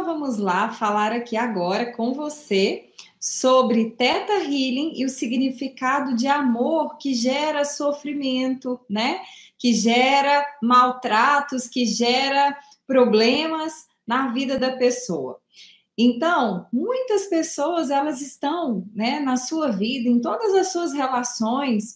nós vamos lá falar aqui agora com você sobre Teta Healing e o significado de amor que gera sofrimento, né? Que gera maltratos, que gera problemas na vida da pessoa. Então, muitas pessoas elas estão, né, na sua vida, em todas as suas relações,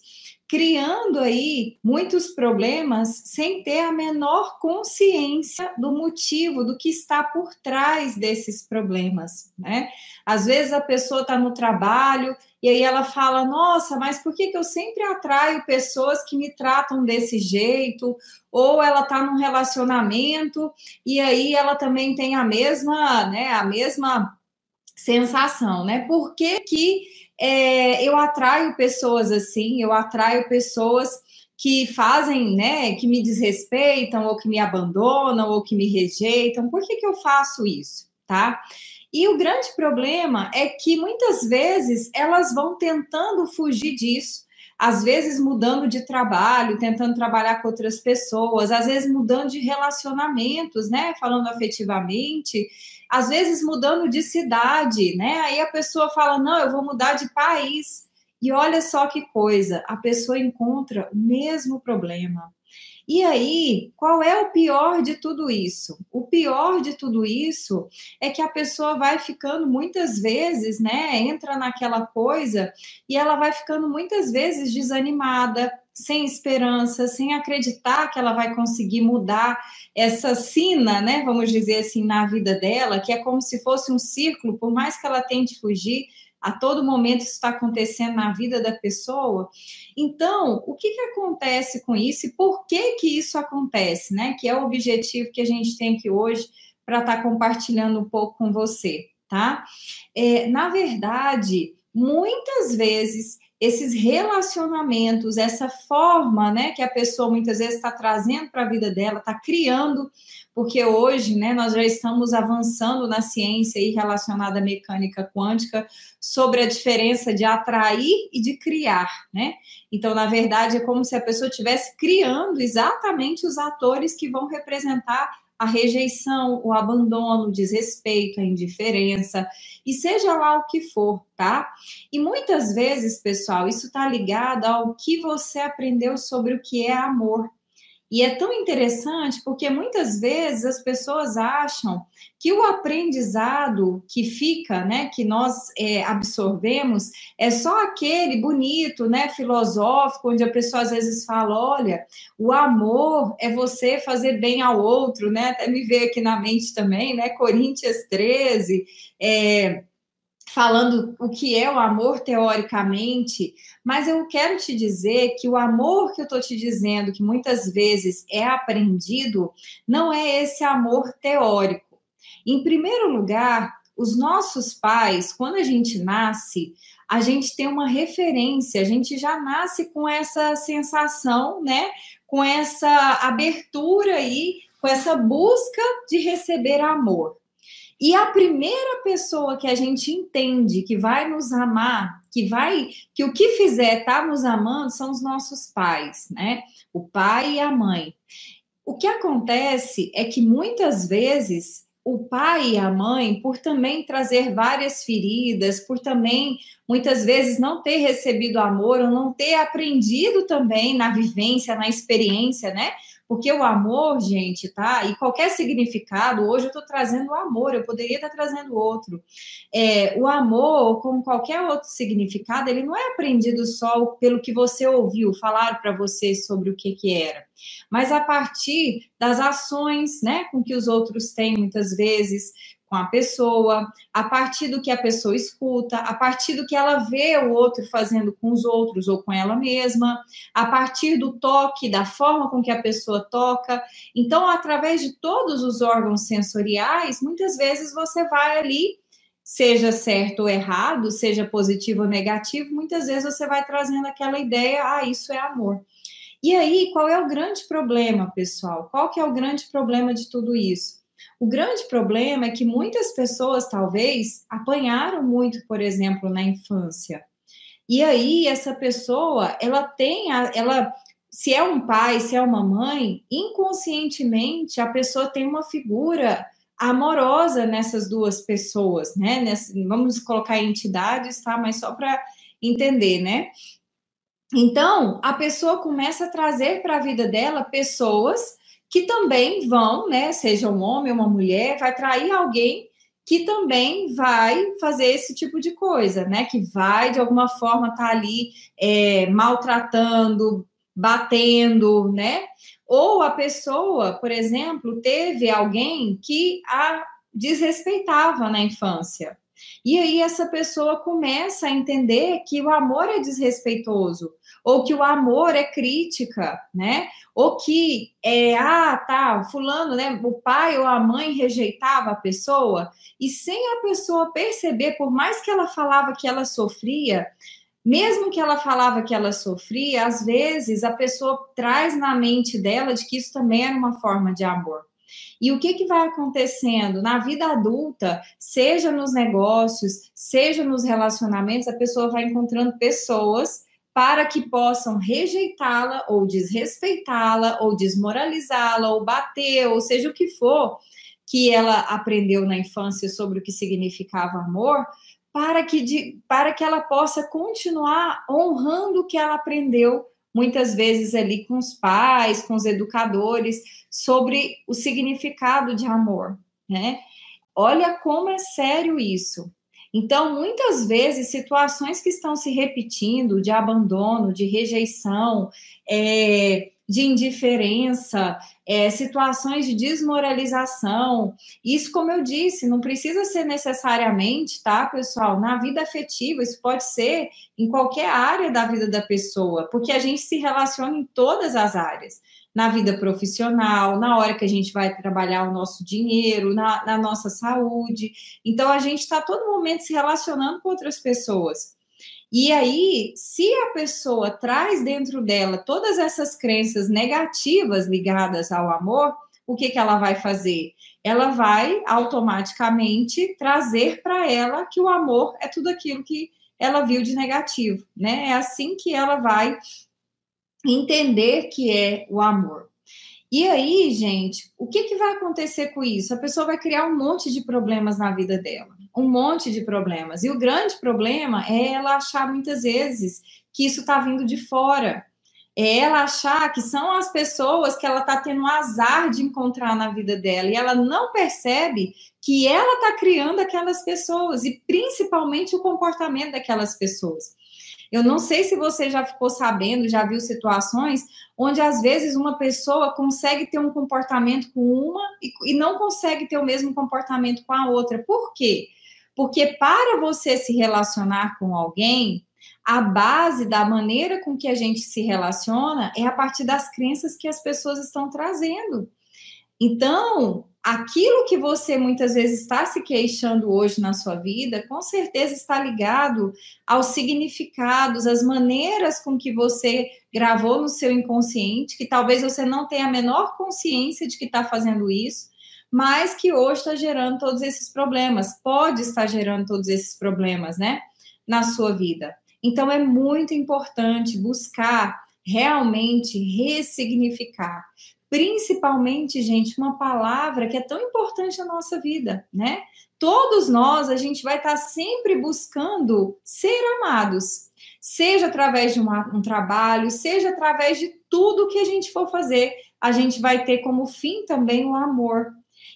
criando aí muitos problemas sem ter a menor consciência do motivo, do que está por trás desses problemas, né? Às vezes a pessoa está no trabalho e aí ela fala: Nossa, mas por que, que eu sempre atraio pessoas que me tratam desse jeito? Ou ela está num relacionamento e aí ela também tem a mesma, né, a mesma sensação, né? Por que, que é, eu atraio pessoas assim, eu atraio pessoas que fazem, né, que me desrespeitam, ou que me abandonam, ou que me rejeitam. Por que, que eu faço isso, tá? E o grande problema é que muitas vezes elas vão tentando fugir disso, às vezes mudando de trabalho, tentando trabalhar com outras pessoas, às vezes mudando de relacionamentos, né? Falando afetivamente, às vezes mudando de cidade, né? Aí a pessoa fala: não, eu vou mudar de país. E olha só que coisa, a pessoa encontra o mesmo problema. E aí, qual é o pior de tudo isso? O pior de tudo isso é que a pessoa vai ficando muitas vezes, né? Entra naquela coisa e ela vai ficando muitas vezes desanimada, sem esperança, sem acreditar que ela vai conseguir mudar essa sina, né? Vamos dizer assim, na vida dela, que é como se fosse um círculo, por mais que ela tente fugir, a todo momento isso está acontecendo na vida da pessoa. Então, o que, que acontece com isso e por que que isso acontece, né? Que é o objetivo que a gente tem aqui hoje para estar tá compartilhando um pouco com você, tá? É, na verdade, muitas vezes esses relacionamentos, essa forma, né, que a pessoa muitas vezes está trazendo para a vida dela, está criando, porque hoje, né, nós já estamos avançando na ciência aí relacionada à mecânica quântica sobre a diferença de atrair e de criar, né? Então, na verdade, é como se a pessoa estivesse criando exatamente os atores que vão representar a rejeição, o abandono, o desrespeito, a indiferença, e seja lá o que for, tá? E muitas vezes, pessoal, isso está ligado ao que você aprendeu sobre o que é amor. E é tão interessante porque muitas vezes as pessoas acham que o aprendizado que fica, né, que nós é, absorvemos, é só aquele bonito, né, filosófico, onde a pessoa às vezes fala: olha, o amor é você fazer bem ao outro, né? Até me veio aqui na mente também, né? Coríntios 13, é, falando o que é o amor teoricamente, mas eu quero te dizer que o amor que eu estou te dizendo, que muitas vezes é aprendido, não é esse amor teórico. Em primeiro lugar, os nossos pais, quando a gente nasce, a gente tem uma referência, a gente já nasce com essa sensação, né? Com essa abertura aí, com essa busca de receber amor. E a primeira pessoa que a gente entende que vai nos amar, que vai, que o que fizer tá nos amando são os nossos pais, né? O pai e a mãe. O que acontece é que muitas vezes o pai e a mãe, por também trazer várias feridas, por também muitas vezes não ter recebido amor ou não ter aprendido também na vivência, na experiência, né? Porque o amor, gente, tá? E qualquer significado, hoje eu estou trazendo o amor, eu poderia estar trazendo outro. É, o amor, como qualquer outro significado, ele não é aprendido só pelo que você ouviu, falaram para você sobre o que, que era, mas a partir das ações, né, com que os outros têm muitas vezes, com a pessoa, a partir do que a pessoa escuta, a partir do que ela vê o outro fazendo com os outros ou com ela mesma, a partir do toque, da forma com que a pessoa toca. Então, através de todos os órgãos sensoriais, muitas vezes você vai ali, seja certo ou errado, seja positivo ou negativo, muitas vezes você vai trazendo aquela ideia, ah, isso é amor. E aí, qual é o grande problema, pessoal? Qual que é o grande problema de tudo isso? O grande problema é que muitas pessoas, talvez, apanharam muito, por exemplo, na infância. E aí, essa pessoa, ela tem, a, ela, se é um pai, se é uma mãe, inconscientemente, a pessoa tem uma figura amorosa nessas duas pessoas, né? Nessa, vamos colocar entidades, tá? Mas só para entender, né? Então, a pessoa começa a trazer para a vida dela pessoas que também vão, né? Seja um homem ou uma mulher, vai trair alguém que também vai fazer esse tipo de coisa, né? Que vai, de alguma forma, estar tá ali é, maltratando, batendo, né? Ou a pessoa, por exemplo, teve alguém que a desrespeitava na infância. E aí essa pessoa começa a entender que o amor é desrespeitoso, ou que o amor é crítica, né? Ou que é, ah, tá, fulano, né? O pai ou a mãe rejeitava a pessoa, e sem a pessoa perceber, por mais que ela falava que ela sofria, mesmo que ela falava que ela sofria, às vezes a pessoa traz na mente dela de que isso também era uma forma de amor. E o que, que vai acontecendo na vida adulta, seja nos negócios, seja nos relacionamentos, a pessoa vai encontrando pessoas para que possam rejeitá-la ou desrespeitá-la ou desmoralizá-la ou bater, ou seja o que for que ela aprendeu na infância sobre o que significava amor, para que, de, para que ela possa continuar honrando o que ela aprendeu muitas vezes ali com os pais, com os educadores, sobre o significado de amor, né? Olha como é sério isso. Então, muitas vezes, situações que estão se repetindo de abandono, de rejeição, é, de indiferença, é, situações de desmoralização. Isso, como eu disse, não precisa ser necessariamente, tá, pessoal, na vida afetiva, isso pode ser em qualquer área da vida da pessoa, porque a gente se relaciona em todas as áreas. Na vida profissional, na hora que a gente vai trabalhar o nosso dinheiro, na, na nossa saúde. Então, a gente está todo momento se relacionando com outras pessoas. E aí, se a pessoa traz dentro dela todas essas crenças negativas ligadas ao amor, o que, que ela vai fazer? Ela vai automaticamente trazer para ela que o amor é tudo aquilo que ela viu de negativo, né? É assim que ela vai entender que é o amor. E aí, gente, o que, que vai acontecer com isso? A pessoa vai criar um monte de problemas na vida dela um monte de problemas. E o grande problema é ela achar muitas vezes que isso está vindo de fora. É ela achar que são as pessoas que ela está tendo um azar de encontrar na vida dela e ela não percebe que ela está criando aquelas pessoas e principalmente o comportamento daquelas pessoas. Eu não sei se você já ficou sabendo, já viu situações onde às vezes uma pessoa consegue ter um comportamento com uma e, e não consegue ter o mesmo comportamento com a outra. Por quê? Porque para você se relacionar com alguém, a base da maneira com que a gente se relaciona é a partir das crenças que as pessoas estão trazendo. Então, aquilo que você muitas vezes está se queixando hoje na sua vida, com certeza está ligado aos significados, às maneiras com que você gravou no seu inconsciente, que talvez você não tenha a menor consciência de que está fazendo isso, mas que hoje está gerando todos esses problemas, pode estar gerando todos esses problemas, né, na sua vida. Então é muito importante buscar realmente ressignificar, principalmente, gente, uma palavra que é tão importante na nossa vida, né? Todos nós, a gente vai estar sempre buscando ser amados, seja através de uma, um trabalho, seja através de tudo que a gente for fazer, a gente vai ter como fim também o amor,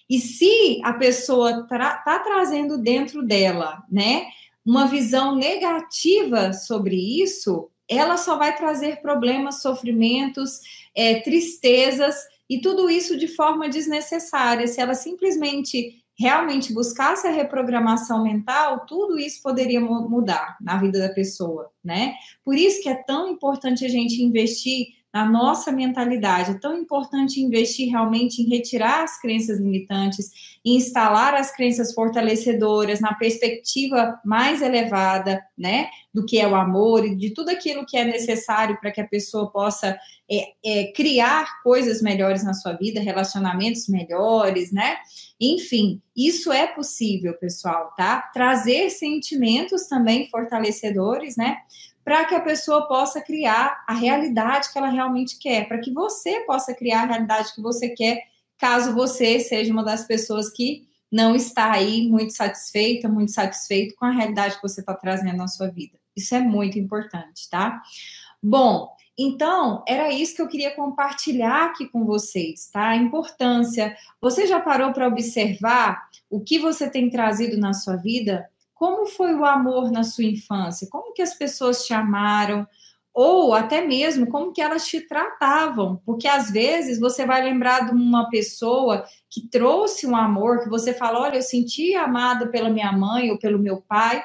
e se a pessoa tra trazendo dentro dela, né, uma visão negativa sobre isso, ela só vai trazer problemas, sofrimentos, é, tristezas e tudo isso de forma desnecessária. Se ela simplesmente realmente buscasse a reprogramação mental, tudo isso poderia mudar na vida da pessoa, né? Por isso que é tão importante a gente investir na nossa mentalidade. É tão importante investir realmente em retirar as crenças limitantes, em instalar as crenças fortalecedoras na perspectiva mais elevada, né, do que é o amor e de tudo aquilo que é necessário para que a pessoa possa é, é, criar coisas melhores na sua vida, relacionamentos melhores, né? Enfim, isso é possível, pessoal, tá? Trazer sentimentos também fortalecedores, né? Para que a pessoa possa criar a realidade que ela realmente quer, para que você possa criar a realidade que você quer, caso você seja uma das pessoas que não está aí muito satisfeita, muito satisfeito com a realidade que você está trazendo na sua vida. Isso é muito importante, tá? Bom, então, era isso que eu queria compartilhar aqui com vocês, tá? A importância. Você já parou para observar o que você tem trazido na sua vida? Como foi o amor na sua infância? Como que as pessoas te amaram? Ou até mesmo como que elas te tratavam? Porque às vezes você vai lembrar de uma pessoa que trouxe um amor, que você fala, olha, eu senti amada pela minha mãe ou pelo meu pai,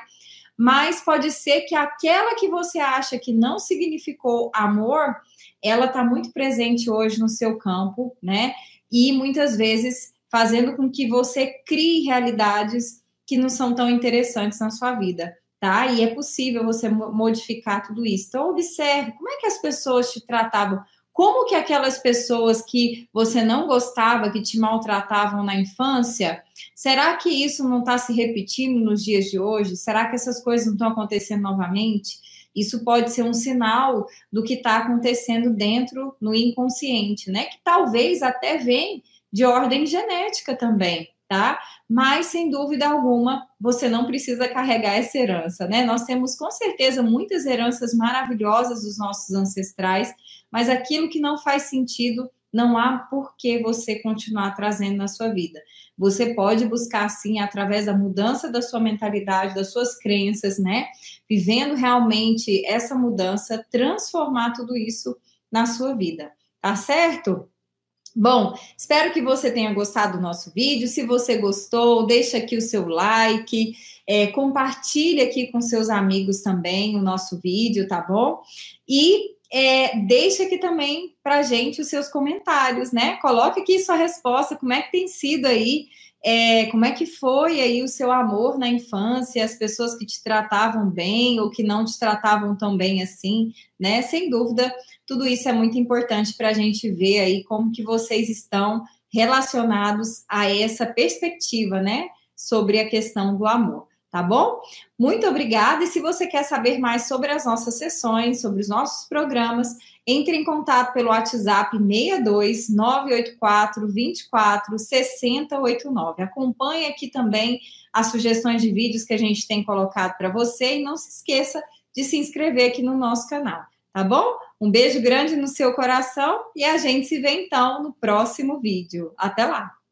mas pode ser que aquela que você acha que não significou amor, ela está muito presente hoje no seu campo, né? E muitas vezes fazendo com que você crie realidades que não são tão interessantes na sua vida, tá? E é possível você modificar tudo isso. Então, observe como é que as pessoas te tratavam como que aquelas pessoas que você não gostava, que te maltratavam na infância, será que isso não está se repetindo nos dias de hoje? Será que essas coisas não estão acontecendo novamente? Isso pode ser um sinal do que está acontecendo dentro no inconsciente, né? Que talvez até vem de ordem genética também, tá? Mas sem dúvida alguma, você não precisa carregar essa herança, né? Nós temos com certeza muitas heranças maravilhosas dos nossos ancestrais mas aquilo que não faz sentido, não há por que você continuar trazendo na sua vida. Você pode buscar, sim, através da mudança da sua mentalidade, das suas crenças, né? Vivendo realmente essa mudança, transformar tudo isso na sua vida, tá certo? Bom, espero que você tenha gostado do nosso vídeo. Se você gostou, deixa aqui o seu like, é, compartilhe aqui com seus amigos também o nosso vídeo, tá bom? E é, deixe aqui também para gente os seus comentários, né? Coloque aqui sua resposta, como é que tem sido aí, é, como é que foi aí o seu amor na infância, as pessoas que te tratavam bem ou que não te tratavam tão bem assim, né? Sem dúvida, tudo isso é muito importante para a gente ver aí como que vocês estão relacionados a essa perspectiva, né? Sobre a questão do amor tá bom? Muito obrigada. E se você quer saber mais sobre as nossas sessões, sobre os nossos programas, entre em contato pelo WhatsApp 62 984 24 6089. Acompanhe aqui também as sugestões de vídeos que a gente tem colocado para você e não se esqueça de se inscrever aqui no nosso canal, tá bom? Um beijo grande no seu coração e a gente se vê então no próximo vídeo. Até lá!